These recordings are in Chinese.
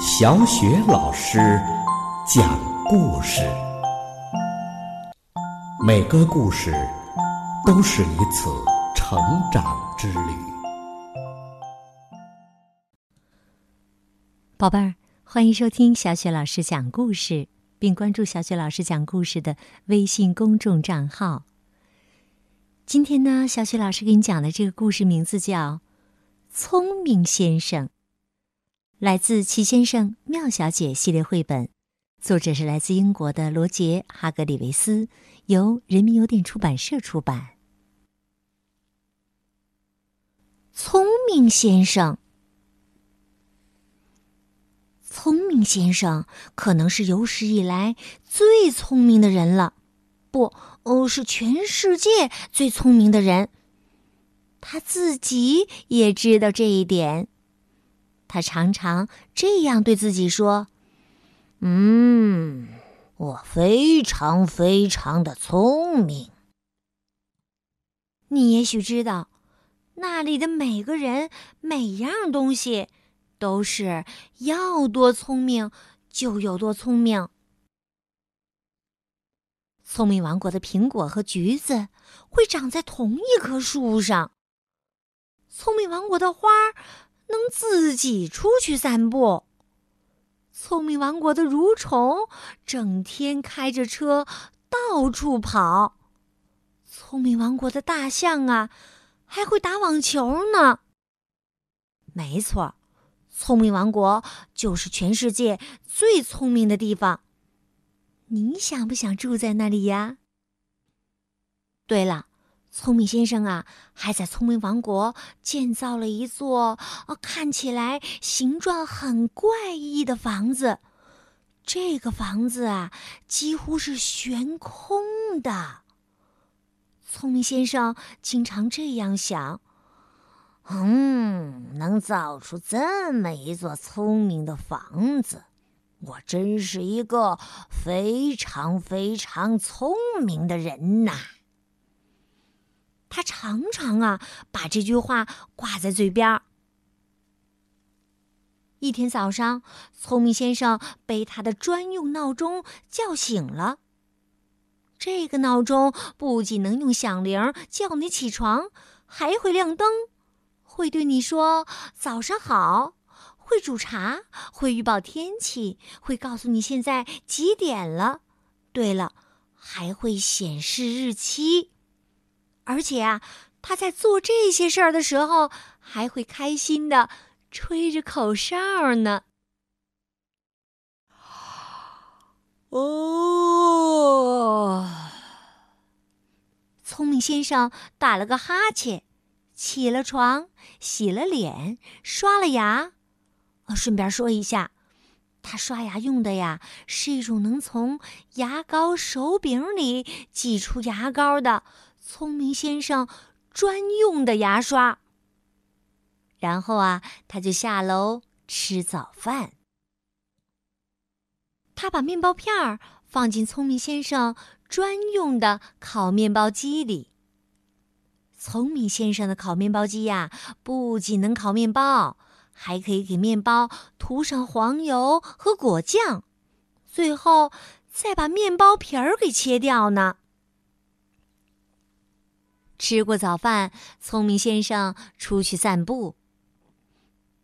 小雪老师讲故事，每个故事都是一次成长之旅。宝贝儿，欢迎收听小雪老师讲故事，并关注小雪老师讲故事的微信公众账号。今天呢，小雪老师给你讲的这个故事名字叫《聪明先生》。来自《奇先生妙小姐》系列绘本，作者是来自英国的罗杰·哈格里维斯，由人民邮电出版社出版。聪明先生，聪明先生可能是有史以来最聪明的人了，不，哦，是全世界最聪明的人。他自己也知道这一点。他常常这样对自己说：“嗯，我非常非常的聪明。”你也许知道，那里的每个人、每样东西，都是要多聪明就有多聪明。聪明王国的苹果和橘子会长在同一棵树上。聪明王国的花儿。能自己出去散步。聪明王国的蠕虫整天开着车到处跑。聪明王国的大象啊，还会打网球呢。没错，聪明王国就是全世界最聪明的地方。你想不想住在那里呀？对了。聪明先生啊，还在聪明王国建造了一座呃看起来形状很怪异的房子。这个房子啊，几乎是悬空的。聪明先生经常这样想：嗯，能造出这么一座聪明的房子，我真是一个非常非常聪明的人呐。他常常啊把这句话挂在嘴边。一天早上，聪明先生被他的专用闹钟叫醒了。这个闹钟不仅能用响铃叫你起床，还会亮灯，会对你说早上好，会煮茶，会预报天气，会告诉你现在几点了。对了，还会显示日期。而且啊，他在做这些事儿的时候，还会开心的吹着口哨呢。哦，聪明先生打了个哈欠，起了床，洗了脸，刷了牙。啊顺便说一下，他刷牙用的呀，是一种能从牙膏手柄里挤出牙膏的。聪明先生专用的牙刷。然后啊，他就下楼吃早饭。他把面包片儿放进聪明先生专用的烤面包机里。聪明先生的烤面包机呀，不仅能烤面包，还可以给面包涂上黄油和果酱，最后再把面包皮儿给切掉呢。吃过早饭，聪明先生出去散步。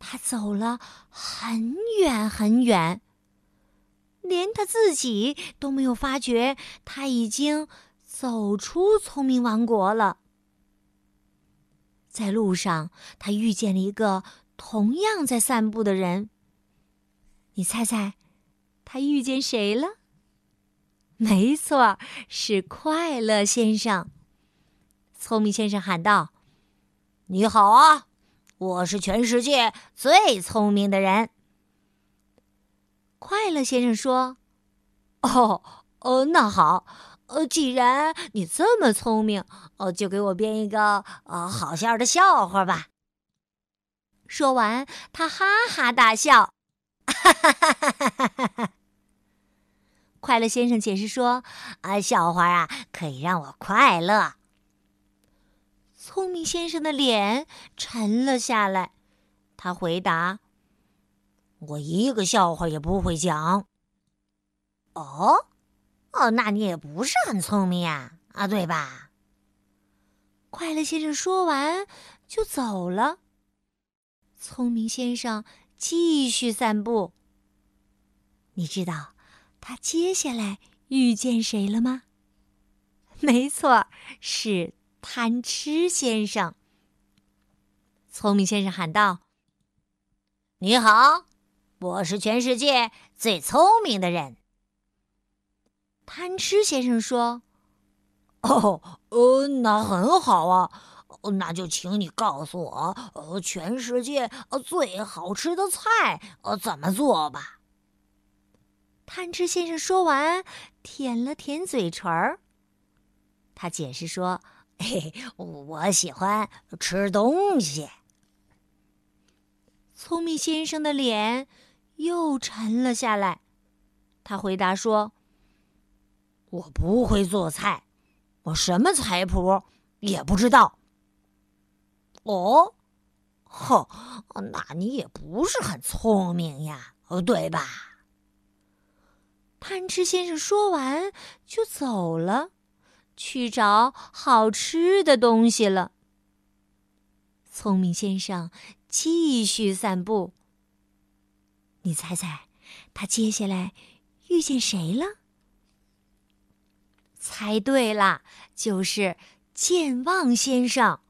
他走了很远很远，连他自己都没有发觉他已经走出聪明王国了。在路上，他遇见了一个同样在散步的人。你猜猜，他遇见谁了？没错，是快乐先生。聪明先生喊道：“你好啊，我是全世界最聪明的人。”快乐先生说：“哦，哦，那好，呃，既然你这么聪明，哦，就给我编一个呃好笑的笑话吧。”说完，他哈哈大笑。哈哈哈哈哈哈！快乐先生解释说：“啊，笑话啊，可以让我快乐。”聪明先生的脸沉了下来，他回答：“我一个笑话也不会讲。哦，哦，那你也不是很聪明呀，啊，对吧？快乐先生说完就走了。聪明先生继续散步。你知道他接下来遇见谁了吗？没错，是贪吃先生。聪明先生喊道：“你好，我是全世界最聪明的人。”贪吃先生说：“哦，呃，那很好啊，那就请你告诉我，呃，全世界最好吃的菜呃怎么做吧。”贪吃先生说完，舔了舔嘴唇儿。他解释说：“嘿，我喜欢吃东西。”聪明先生的脸又沉了下来。他回答说：“我不会做菜，我什么菜谱也不知道。”哦，哼，那你也不是很聪明呀，哦对吧？贪吃先生说完就走了，去找好吃的东西了。聪明先生。继续散步。你猜猜，他接下来遇见谁了？猜对了，就是健忘先生。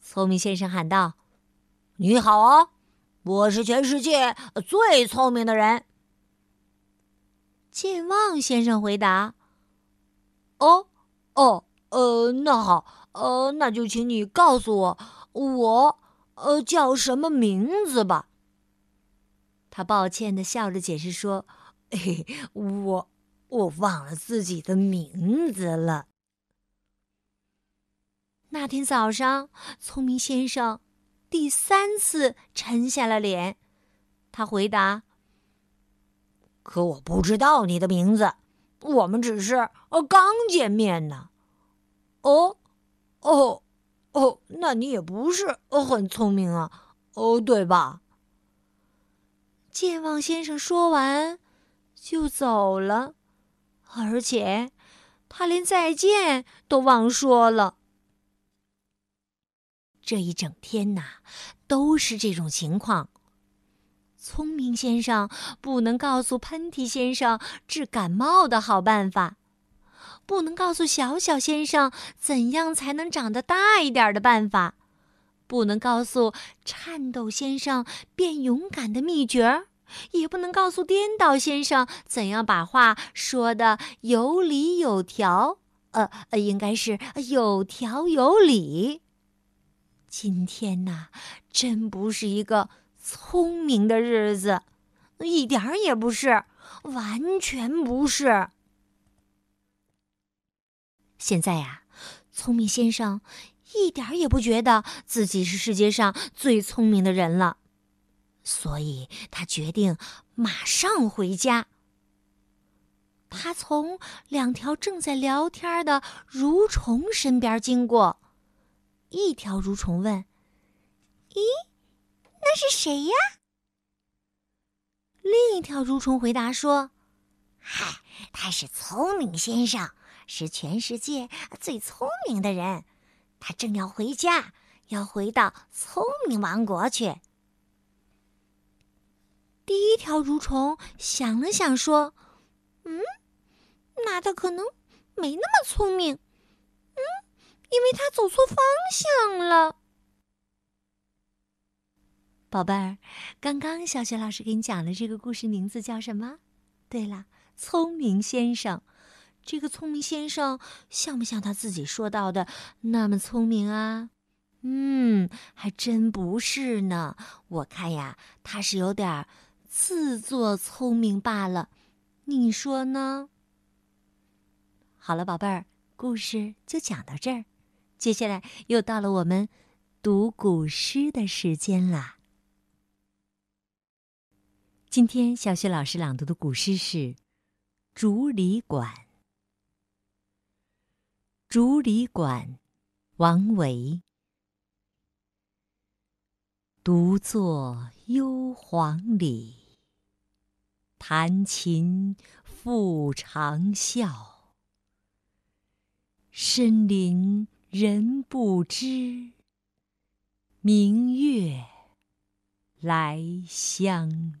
聪明先生喊道：“你好啊，我是全世界最聪明的人。”健忘先生回答：“哦，哦，呃，那好，呃，那就请你告诉我，我。”呃，叫什么名字吧？他抱歉的笑着解释说：“嘿，我我忘了自己的名字了。”那天早上，聪明先生第三次沉下了脸。他回答：“可我不知道你的名字，我们只是呃刚见面呢。”哦，哦。哦，那你也不是呃很聪明啊，哦，对吧？健忘先生说完就走了，而且他连再见都忘说了。这一整天呐，都是这种情况。聪明先生不能告诉喷嚏先生治感冒的好办法。不能告诉小小先生怎样才能长得大一点的办法，不能告诉颤抖先生变勇敢的秘诀，也不能告诉颠倒先生怎样把话说的有理有条。呃呃，应该是有条有理。今天呐，真不是一个聪明的日子，一点儿也不是，完全不是。现在呀，聪明先生一点儿也不觉得自己是世界上最聪明的人了，所以他决定马上回家。他从两条正在聊天的蠕虫身边经过，一条蠕虫问：“咦，那是谁呀？”另一条蠕虫回答说：“嗨，他是聪明先生。”是全世界最聪明的人，他正要回家，要回到聪明王国去。第一条蠕虫想了想，说：“嗯，那他可能没那么聪明，嗯，因为他走错方向了。”宝贝儿，刚刚小雪老师给你讲的这个故事名字叫什么？对了，聪明先生。这个聪明先生像不像他自己说到的那么聪明啊？嗯，还真不是呢。我看呀，他是有点自作聪明罢了。你说呢？好了，宝贝儿，故事就讲到这儿。接下来又到了我们读古诗的时间啦。今天小雪老师朗读的古诗是《竹里馆》。竹里馆，王维。独坐幽篁里，弹琴复长啸。深林人不知，明月来相